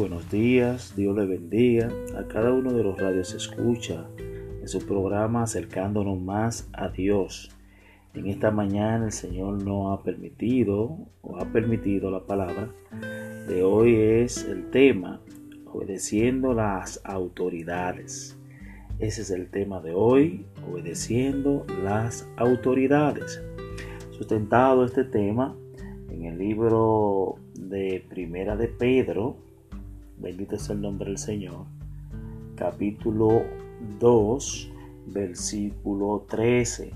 buenos días, Dios le bendiga a cada uno de los radios escucha en su programa acercándonos más a Dios. En esta mañana el Señor nos ha permitido o ha permitido la palabra de hoy es el tema obedeciendo las autoridades. Ese es el tema de hoy, obedeciendo las autoridades. Sustentado este tema en el libro de Primera de Pedro, bendito es el nombre del Señor, capítulo 2, versículo 13,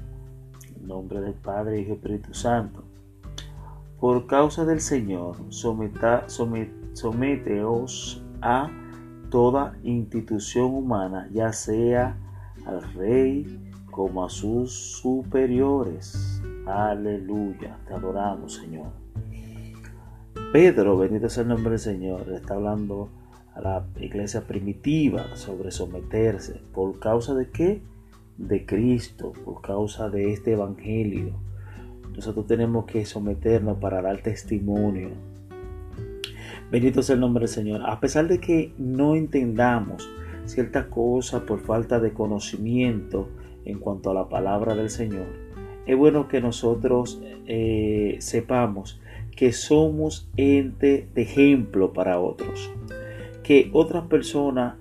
en nombre del Padre y Espíritu Santo. Por causa del Señor, someta, someteos a toda institución humana, ya sea al rey como a sus superiores. Aleluya, te adoramos, Señor. Pedro, bendito sea el nombre del Señor, está hablando a la iglesia primitiva sobre someterse. ¿Por causa de qué? De Cristo, por causa de este Evangelio. Nosotros tenemos que someternos para dar testimonio. Bendito sea el nombre del Señor. A pesar de que no entendamos ciertas cosas por falta de conocimiento en cuanto a la palabra del Señor, es bueno que nosotros eh, sepamos que somos ente de ejemplo para otros. Que otras personas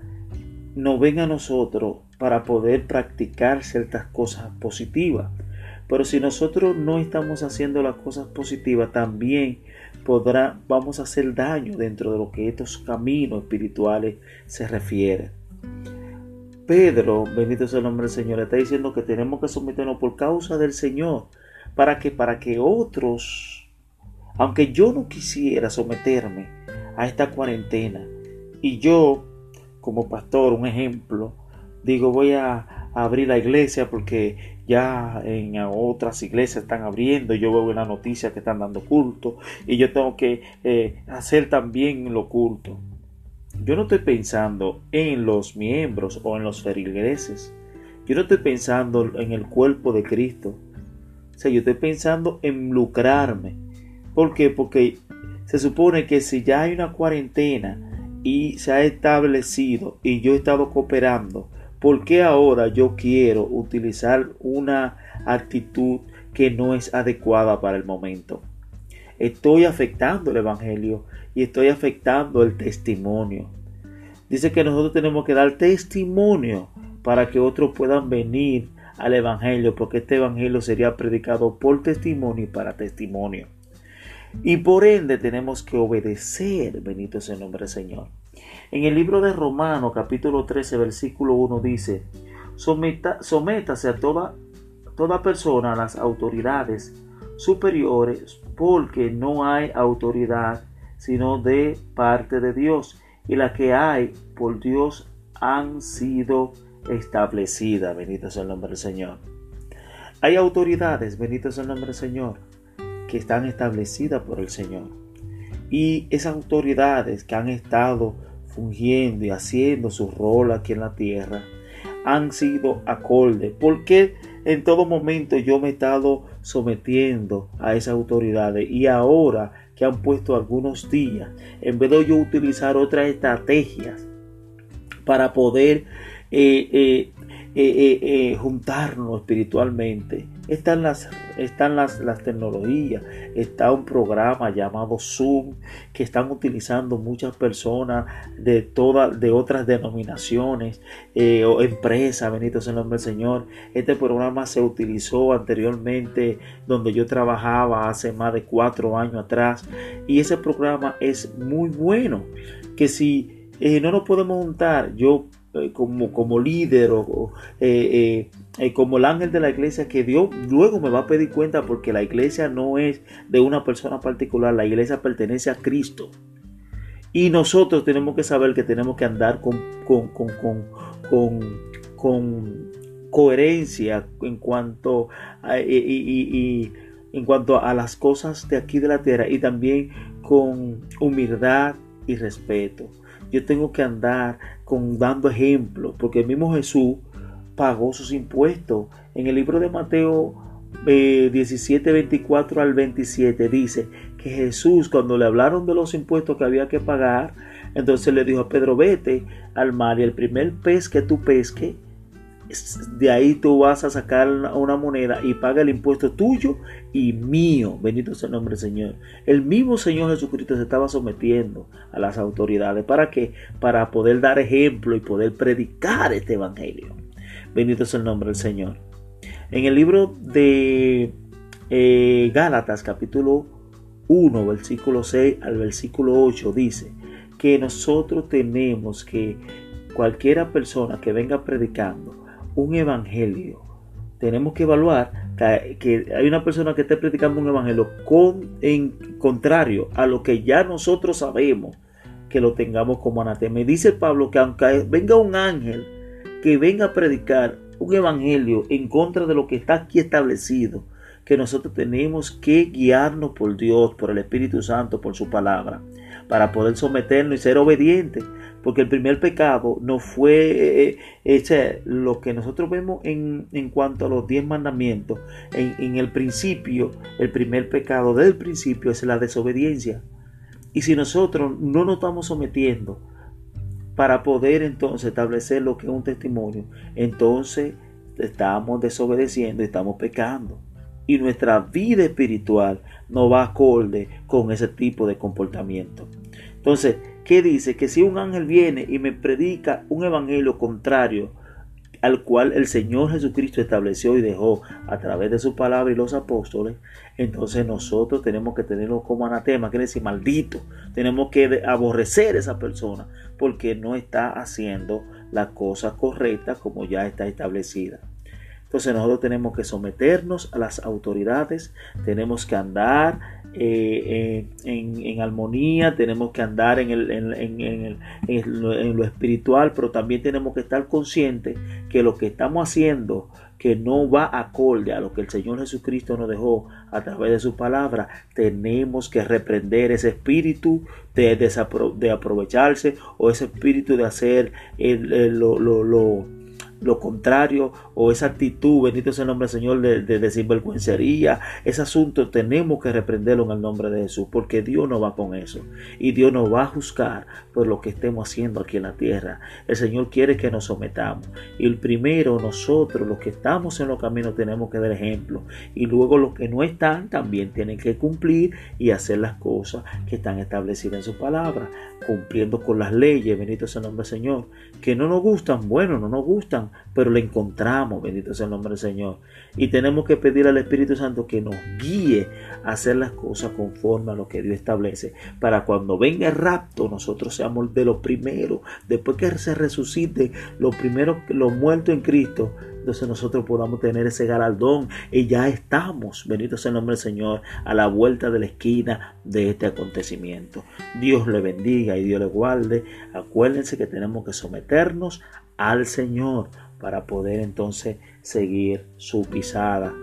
nos ven a nosotros para poder practicar ciertas cosas positivas. Pero si nosotros no estamos haciendo las cosas positivas, también podrá, vamos a hacer daño dentro de lo que estos caminos espirituales se refieren. Pedro, bendito sea el nombre del Señor, está diciendo que tenemos que someternos por causa del Señor, para que para que otros aunque yo no quisiera someterme a esta cuarentena y yo, como pastor, un ejemplo, digo voy a abrir la iglesia porque ya en otras iglesias están abriendo, yo veo una noticia que están dando culto y yo tengo que eh, hacer también lo culto. Yo no estoy pensando en los miembros o en los feligreses. Yo no estoy pensando en el cuerpo de Cristo. O sea, yo estoy pensando en lucrarme ¿Por qué? Porque se supone que si ya hay una cuarentena y se ha establecido y yo he estado cooperando, ¿por qué ahora yo quiero utilizar una actitud que no es adecuada para el momento? Estoy afectando el Evangelio y estoy afectando el testimonio. Dice que nosotros tenemos que dar testimonio para que otros puedan venir al Evangelio, porque este Evangelio sería predicado por testimonio y para testimonio. Y por ende tenemos que obedecer, bendito es el nombre del Señor. En el libro de Romanos capítulo 13 versículo 1 dice, sométase a toda, toda persona a las autoridades superiores porque no hay autoridad sino de parte de Dios y la que hay por Dios han sido establecidas. Bendito es el nombre del Señor. Hay autoridades, bendito es el nombre del Señor que están establecidas por el Señor. Y esas autoridades que han estado fungiendo y haciendo su rol aquí en la tierra han sido acorde. Porque en todo momento yo me he estado sometiendo a esas autoridades y ahora que han puesto algunos días, en vez de yo utilizar otras estrategias para poder eh, eh, eh, juntarnos espiritualmente, están las, están las, las tecnologías, está un programa llamado Zoom que están utilizando muchas personas de todas, de otras denominaciones eh, o empresas, bendito sea el nombre del Señor. Este programa se utilizó anteriormente donde yo trabajaba hace más de cuatro años atrás y ese programa es muy bueno que si eh, no nos podemos juntar, yo como, como líder o eh, eh, como el ángel de la iglesia que Dios luego me va a pedir cuenta porque la iglesia no es de una persona particular, la iglesia pertenece a Cristo. Y nosotros tenemos que saber que tenemos que andar con, con, con, con coherencia en cuanto a, y, en cuanto a las cosas de aquí de la tierra y también con humildad y respeto. Yo tengo que andar con dando ejemplo, porque el mismo Jesús pagó sus impuestos. En el libro de Mateo 17, eh, 24 al 27 dice que Jesús cuando le hablaron de los impuestos que había que pagar, Entonces le dijo a Pedro, vete al mar y el primer pez que tú pesque, de ahí tú vas a sacar una moneda y paga el impuesto tuyo y mío. Bendito sea el nombre del Señor. El mismo Señor Jesucristo se estaba sometiendo a las autoridades. ¿Para qué? Para poder dar ejemplo y poder predicar este evangelio. Bendito sea el nombre del Señor. En el libro de eh, Gálatas capítulo 1, versículo 6 al versículo 8 dice que nosotros tenemos que cualquiera persona que venga predicando un evangelio, tenemos que evaluar que, hay una persona que esté predicando un evangelio con, en contrario a lo que ya nosotros sabemos que lo tengamos como anatema. Dice Pablo que aunque venga un ángel que venga a predicar un evangelio en contra de lo que está aquí establecido, que nosotros tenemos que guiarnos por Dios, por el Espíritu Santo, por su palabra, para poder someternos y ser obedientes. Porque el primer pecado no fue eh, lo que nosotros vemos en, en, cuanto a los diez mandamientos. En, en el principio, el primer pecado del principio es la desobediencia. Y si nosotros no nos estamos sometiendo para poder entonces establecer lo que es un testimonio, entonces estamos desobedeciendo y estamos pecando y nuestra vida espiritual no va acorde con ese tipo de comportamiento. Entonces, ¿qué dice? Que si un ángel viene y me predica un evangelio contrario al cual el Señor Jesucristo estableció y dejó a través de su palabra y los apóstoles, entonces nosotros tenemos que tenerlo como anatema, quiere decir maldito. Tenemos que aborrecer a esa persona porque no está haciendo la cosa correcta como ya está establecida. Entonces nosotros tenemos que someternos a las autoridades, tenemos que andar eh, en, armonía, tenemos que andar en, el, en, lo, espiritual, pero también tenemos que estar conscientes que lo que estamos haciendo que no va acorde a lo que el Señor Jesucristo nos dejó a través de su palabra, tenemos que reprender ese espíritu de, de, aprovecharse o ese espíritu de hacer lo, lo lo contrario o esa actitud, bendito sea el nombre del Señor, de, de, sinvergüencería, ese asunto tenemos que reprenderlo en el nombre de Jesús, porque Dios no va con eso y Dios nos va a juzgar por lo que estemos haciendo aquí en la tierra. El Señor quiere que nos sometamos y el primero nosotros, los que estamos en los caminos, tenemos que dar ejemplo y luego los que no están también tienen que cumplir y hacer las cosas que están establecidas en su palabra, cumpliendo con las leyes, bendito sea el nombre del Señor, que no nos gustan, bueno, no nos gustan, pero le encontramos, bendito sea el nombre del Señor. Y tenemos que pedir al Espíritu Santo que nos guíe a hacer las cosas conforme a lo que Dios establece, para cuando venga el rapto nosotros seamos de los primeros, después que se resucite los primeros, los muertos en Cristo, entonces nosotros podamos tener ese galardón y ya estamos, bendito sea el nombre del Señor, a la vuelta de la esquina de este acontecimiento. Dios le bendiga y Dios le guarde. Acuérdense que tenemos que someternos al Señor para poder entonces seguir su pisada.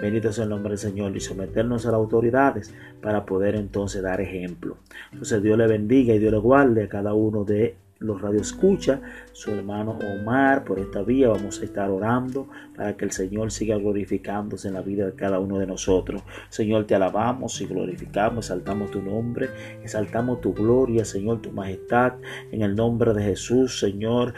Bendito sea el nombre del Señor y someternos a las autoridades para poder entonces dar ejemplo. Entonces Dios le bendiga y Dios le guarde a cada uno de los radio escucha, su hermano Omar, por esta vía vamos a estar orando para que el Señor siga glorificándose en la vida de cada uno de nosotros. Señor, te alabamos y glorificamos, exaltamos tu nombre, exaltamos tu gloria, Señor, tu majestad, en el nombre de Jesús, Señor.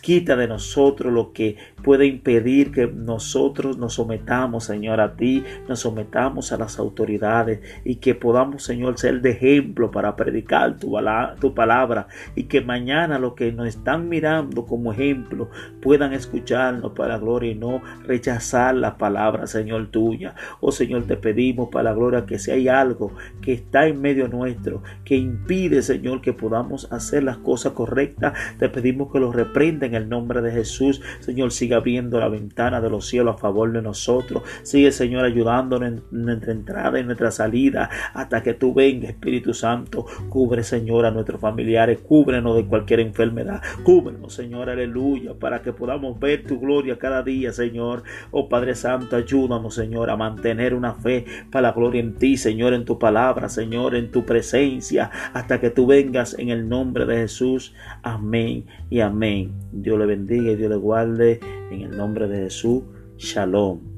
Quita de nosotros lo que puede impedir que nosotros nos sometamos, Señor, a ti, nos sometamos a las autoridades y que podamos, Señor, ser de ejemplo para predicar tu, tu palabra y que mañana los que nos están mirando como ejemplo puedan escucharnos para la gloria y no rechazar la palabra, Señor, tuya. Oh Señor, te pedimos para la gloria que si hay algo que está en medio nuestro, que impide, Señor, que podamos hacer las cosas correctas, te pedimos que lo reprenda en el nombre de Jesús. Señor, sigue abriendo la ventana de los cielos a favor de nosotros. Sigue, Señor, ayudándonos en nuestra entrada y nuestra salida hasta que tú vengas, Espíritu Santo. Cubre, Señor, a nuestros familiares. Cúbrenos de cualquier enfermedad. Cúbrenos, Señor, aleluya, para que podamos ver tu gloria cada día, Señor. Oh Padre Santo, ayúdanos, Señor, a mantener una fe para la gloria en ti, Señor, en tu palabra, Señor, en tu presencia, hasta que tú vengas en el nombre de Jesús. Amén y amén. Dios le bendiga y Dios le guarde en el nombre de Jesús. Shalom.